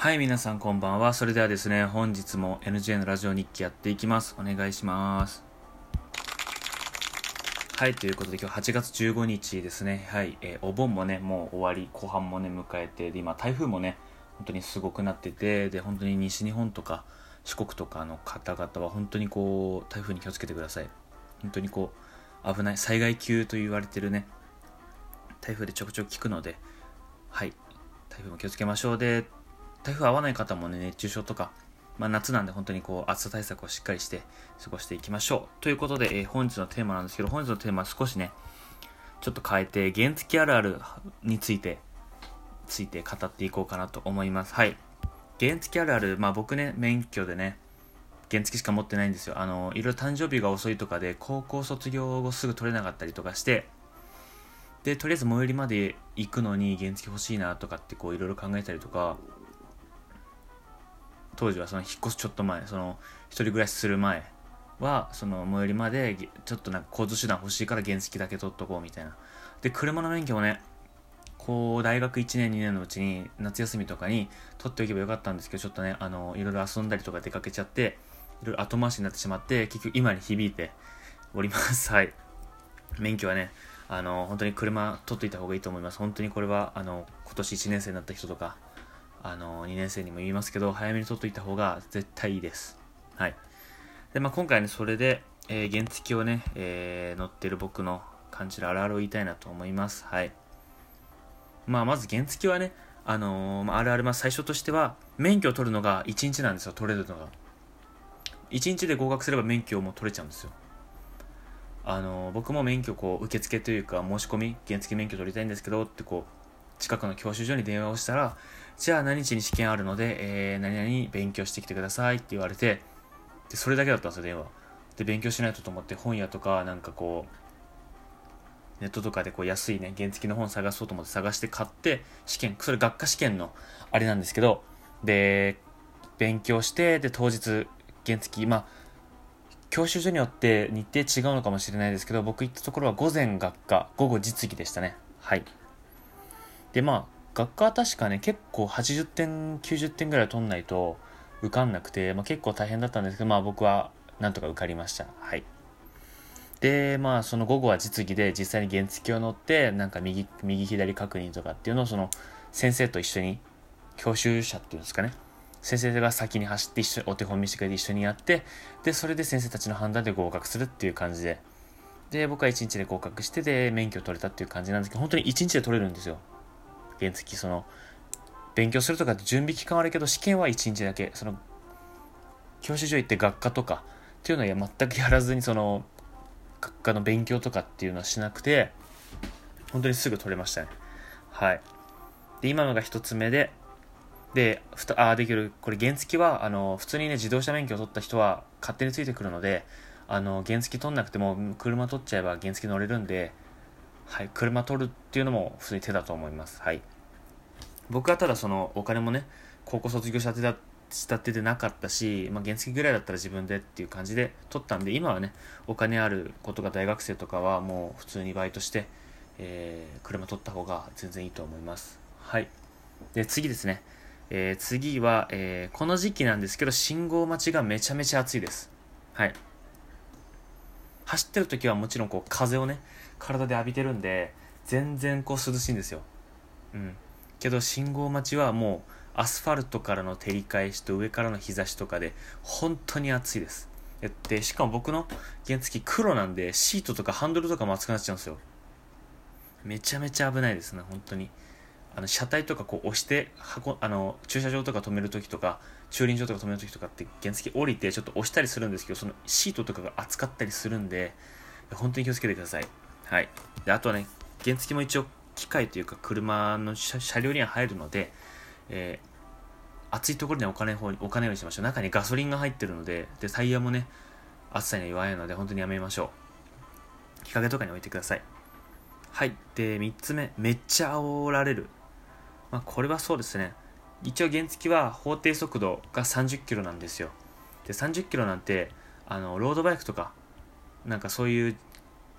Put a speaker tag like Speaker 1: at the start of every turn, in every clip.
Speaker 1: はい、皆さんこんばんは。それではですね、本日も NJ のラジオ日記やっていきます。お願いします。はい、ということで今日8月15日ですね。はい、えーお盆もね、もう終わり、後半もね、迎えて、で、今台風もね、本当にすごくなってて、で、本当に西日本とか四国とかの方々は本当にこう、台風に気をつけてください。本当にこう、危ない、災害級と言われてるね、台風でちょくちょく聞くので、はい、台風も気をつけましょう。で、台風合わない方もね、熱中症とか、まあ、夏なんで本当にこう暑さ対策をしっかりして過ごしていきましょう。ということで、えー本日のテーマなんですけど、本日のテーマは少しね、ちょっと変えて、原付あるあるについて、ついて語っていこうかなと思います。はい。原付あるある、まあ僕ね、免許でね、原付しか持ってないんですよ。あの、いろいろ誕生日が遅いとかで、高校卒業後すぐ取れなかったりとかして、で、とりあえず最寄りまで行くのに原付欲しいなとかってこういろいろ考えたりとか、当時はその引っ越すちょっと前その一人暮らしする前はその最寄りまでちょっとなんか交通手段欲しいから原付だけ取っとこうみたいな。で車の免許もねこう大学1年2年のうちに夏休みとかに取っておけばよかったんですけどちょっとねあのいろいろ遊んだりとか出かけちゃっていろいろ後回しになってしまって結局今に響いております。はい。免許はねあの本当に車取っといた方がいいと思います。本当にこれはあの今年1年生になった人とかあの2年生にも言いますけど早めに取っといた方が絶対いいです。はい。で、まあ、今回ねそれで、えー原付をね、えー乗ってる僕の感じるあるあるを言いたいなと思います。はい。まあまず原付はねあのーまあ、あるあるまあ最初としては免許を取るのが1日なんですよ取れるのが。1日で合格すれば免許も取れちゃうんですよ。あの僕も免許こう受付というか申し込み原付免許取りたいんですけどってこう近くの教習所に電話をしたらじゃあ何日に試験あるので、えー、何々勉強してきてくださいって言われてでそれだけだったんですよ電話。で勉強しないとと思って本屋とかなんかこうネットとかでこう安いね原付の本探そうと思って探して買って試験それ学科試験のあれなんですけどで勉強してで当日原付まあ教習所によって日程違うのかもしれないですけど僕行ったところは午前学科午後実技でしたね。はい。でまあ学科は確かね結構80点90点ぐらい取んないと受かんなくて、まあ、結構大変だったんですけどまあ僕はなんとか受かりました。はい。でまあその午後は実技で実際に原付を乗ってなんか右右左確認とかっていうのをその先生と一緒に教習者っていうんですかね。先生が先に走って一緒にお手本見せてくれて一緒にやってでそれで先生たちの判断で合格するっていう感じで。で僕は1日で合格してで免許取れたっていう感じなんですけど本当に1日で取れるんですよ。原付その勉強するとか準備期間はあるけど試験は1日だけ。その教習所行って学科とかっていうのは全くやらずにその学科の勉強とかっていうのはしなくて本当にすぐ取れましたね。はい。で今のが1つ目ででふたあできる。これ原付はあの普通にね自動車免許を取った人は勝手についてくるのであの原付取んなくても車取っちゃえば原付乗れるんではい、車取るっていうのも普通に手だと思います。はい。僕はただそのお金もね、高校卒業したてだしたてでなかったし、まあ、原付ぐらいだったら自分でっていう感じで取ったんで、今はね、お金あることが大学生とかはもう普通にバイトして、えー車取った方が全然いいと思います。はい。で、次ですね。えー次は、えーこの時期なんですけど、信号待ちがめちゃめちゃ暑いです。はい。走ってる時はもちろんこう風をね体で浴びてるんで全然こう涼しいんですよ。うん。けど信号待ちはもうアスファルトからの照り返しと上からの日差しとかで本当に暑いです。でしかも僕の原付黒なんでシートとかハンドルとかも熱くなっちゃうんですよ。めちゃめちゃ危ないですね本当に。あの車体とかこう押して箱あの駐車場とか止めるときとか駐輪場とか止めるときとかって原付降りてちょっと押したりするんですけどそのシートとかが熱かったりするんで本当に気をつけてください。はい。であとはね原付も一応機械というか車の車両には入るので、えー暑いところにお金方にお金ようにしましょう。中にガソリンが入ってるのででタイヤもね暑さには弱いので本当にやめましょう。日陰とかに置いてください。はい。で3つ目。めっちゃ煽られる。まあ、これはそうですね。一応原付は法定速度が30キロなんですよ。で30キロなんてあのロードバイクとかなんかそういう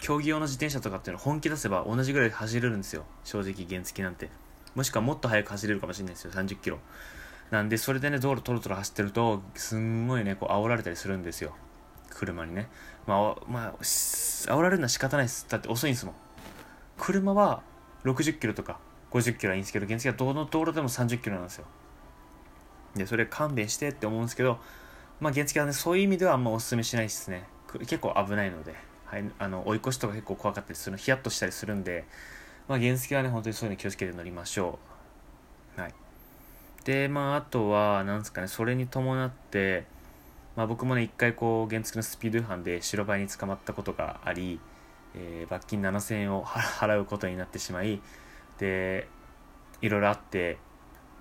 Speaker 1: 競技用の自転車とかっていうのを本気出せば同じぐらい走れるんですよ。正直原付なんて。もしくはもっと速く走れるかもしれないですよ。30キロ。なんでそれでね道路トロトロ走ってるとすんごいねこう煽られたりするんですよ。車にね。まあまあ煽られるのは仕方ないです。だって遅いんですもん。車は60キロとか50キロはいいんですけど原付はどの道路でも30キロなんですよ。でそれ勘弁してって思うんですけどまあ原付はねそういう意味ではあんまおすすめしないですね。結構危ないので、はい、あの追い越しとか結構怖かったりするヒヤッとしたりするんでまあ原付はね本当にそういうの気をつけて乗りましょう。はい。でまああとはなんですかねそれに伴ってまあ僕もね一回こう原付のスピード違反で白バイに捕まったことがあり、えー、罰金7000円を払うことになってしまいでいろいろあって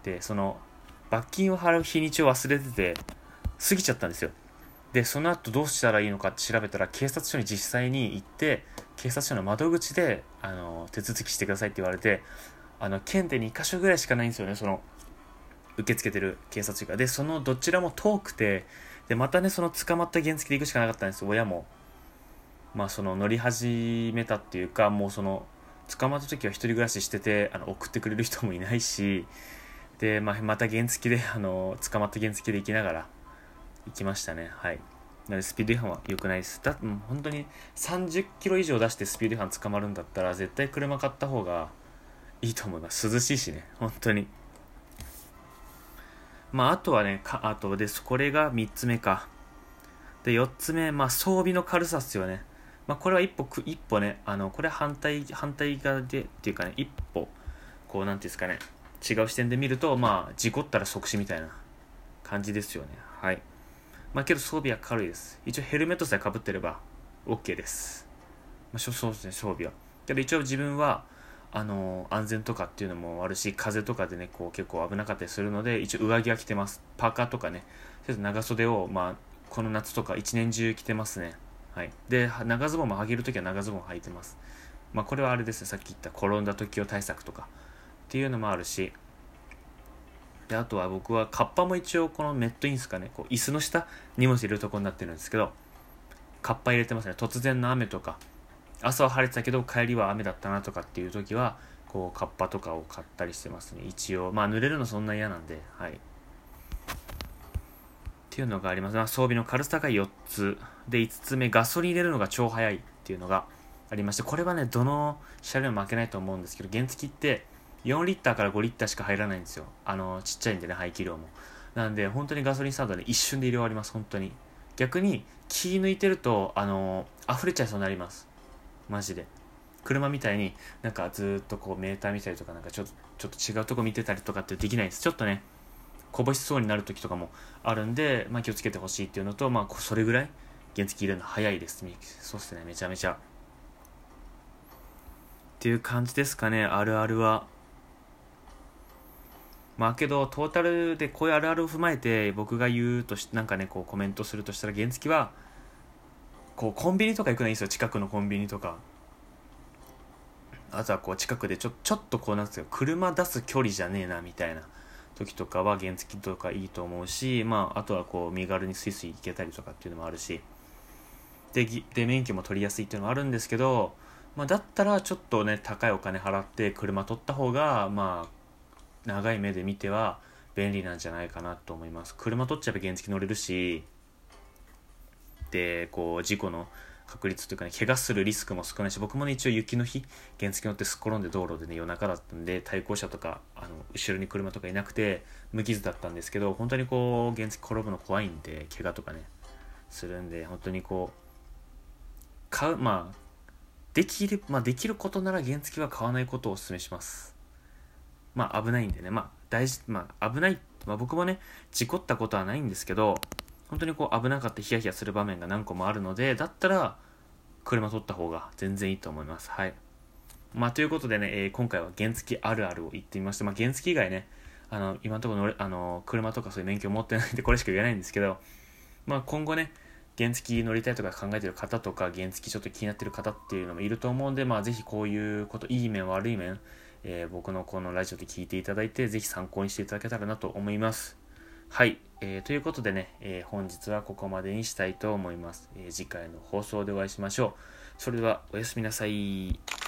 Speaker 1: でその罰金を払う日にちを忘れてて過ぎちゃったんですよ。でその後どうしたらいいのかって調べたら警察署に実際に行って警察署の窓口であの手続きしてくださいって言われてあの県で2か所ぐらいしかないんですよねその受け付けてる警察署が。でそのどちらも遠くてでまたねその捕まった原付で行くしかなかったんです親も。まあその乗り始めたっていうかもうその捕まった時は一人暮らししててあの送ってくれる人もいないしで、まあ、また原付であの捕まった原付で行きながら行きましたね。はい。なのでスピード違反は良くないです。だってもう本当に30キロ以上出してスピード違反捕まるんだったら絶対車買った方がいいと思います。涼しいしね。本当に。まああとはねかあとですこれが3つ目か。で4つ目まあ装備の軽さっすよね。まあこれは一歩く一歩ねあのこれ反対反対側でっていうかね一歩こうなんていうんですかね違う視点で見るとまあ事故ったら即死みたいな感じですよね。はい。まあけど装備は軽いです。一応ヘルメットさえかぶってれば OK です。まあ、そうですね、装備は。けど一応自分は、あの、安全とかっていうのもあるし、風とかでね、こう結構危なかったりするので、一応上着は着てます。パーカーとかねちょっと、長袖を、まあ、この夏とか一年中着てますね。はい。で、長ズボンも上げるときは長ズボン履いてます。まあこれはあれですね、さっき言った転んだ時用対策とかっていうのもあるし、であとは僕はカッパも一応このメットインスかねこう椅子の下荷物入れるとこになってるんですけどカッパ入れてますね。突然の雨とか朝は晴れてたけど帰りは雨だったなとかっていう時はこうカッパとかを買ったりしてますね。一応まあ濡れるのそんな嫌なんではい。っていうのがあります、まあ、装備の軽さが4つ。で5つ目ガソリン入れるのが超速いっていうのがありましてこれはねどの車両も負けないと思うんですけど原付って4リッターから5リッターしか入らないんですよ。あの、ちっちゃいんでね、排気量も。なんで、本当にガソリンスタンドで一瞬で入れ終わります、本当に。逆に、気抜いてると、あの、溢れちゃいそうになります。マジで。車みたいになんかずっとこうメーター見たりとかなんかちょっとちょっと違うとこ見てたりとかってできないです。ちょっとね、こぼしそうになる時とかもあるんで、まあ、気をつけてほしいっていうのと、まあ、それぐらい原付入れるの早いです。そうっすね、めちゃめちゃ。っていう感じですかね、あるあるは。まあけどトータルでこういうあるあるを踏まえて僕が言うとしなんかねこうコメントするとしたら原付はこうコンビニとか行くのいいですよ。近くのコンビニとか。あとはこう近くでちょちょっとこうなんですよ。車出す距離じゃねえなみたいな時とかは原付とかいいと思うしまああとはこう身軽にスイスイ行けたりとかっていうのもあるし。でで免許も取りやすいっていうのもあるんですけどまあ、だったらちょっとね高いお金払って車取った方がまあ長い目で見ては便利なんじゃないかなと思います。車取っちゃえば原付乗れるしでこう事故の確率というかね怪我するリスクも少ないし僕もね一応雪の日原付乗ってすっ転んで道路でね夜中だったんで対向車とかあの後ろに車とかいなくて無傷だったんですけど本当にこう原付転ぶの怖いんで怪我とかねするんで本当にこう買うまあできるまあできることなら原付は買わないことをお勧めします。まあ危ないんでね、まあ大事、まあ危ない、まあ僕もね、事故ったことはないんですけど、本当にこう危なかったヒヤヒヤする場面が何個もあるので、だったら車取った方が全然いいと思います。はい。まあということでね、えー、今回は原付あるあるを言ってみました。まあ原付以外ね、あの、今のところ、あの、車とかそういう免許持ってないんでこれしか言えないんですけど、まあ今後ね、原付乗りたいとか考えてる方とか、原付ちょっと気になってる方っていうのもいると思うんで、まあぜひこういうこと、いい面悪い面、えー、僕のこのラジオで聞いていただいて、ぜひ参考にしていただけたらなと思います。はい。えー、ということでね、えー、本日はここまでにしたいと思います。え次回の放送でお会いしましょう。それでは、おやすみなさい。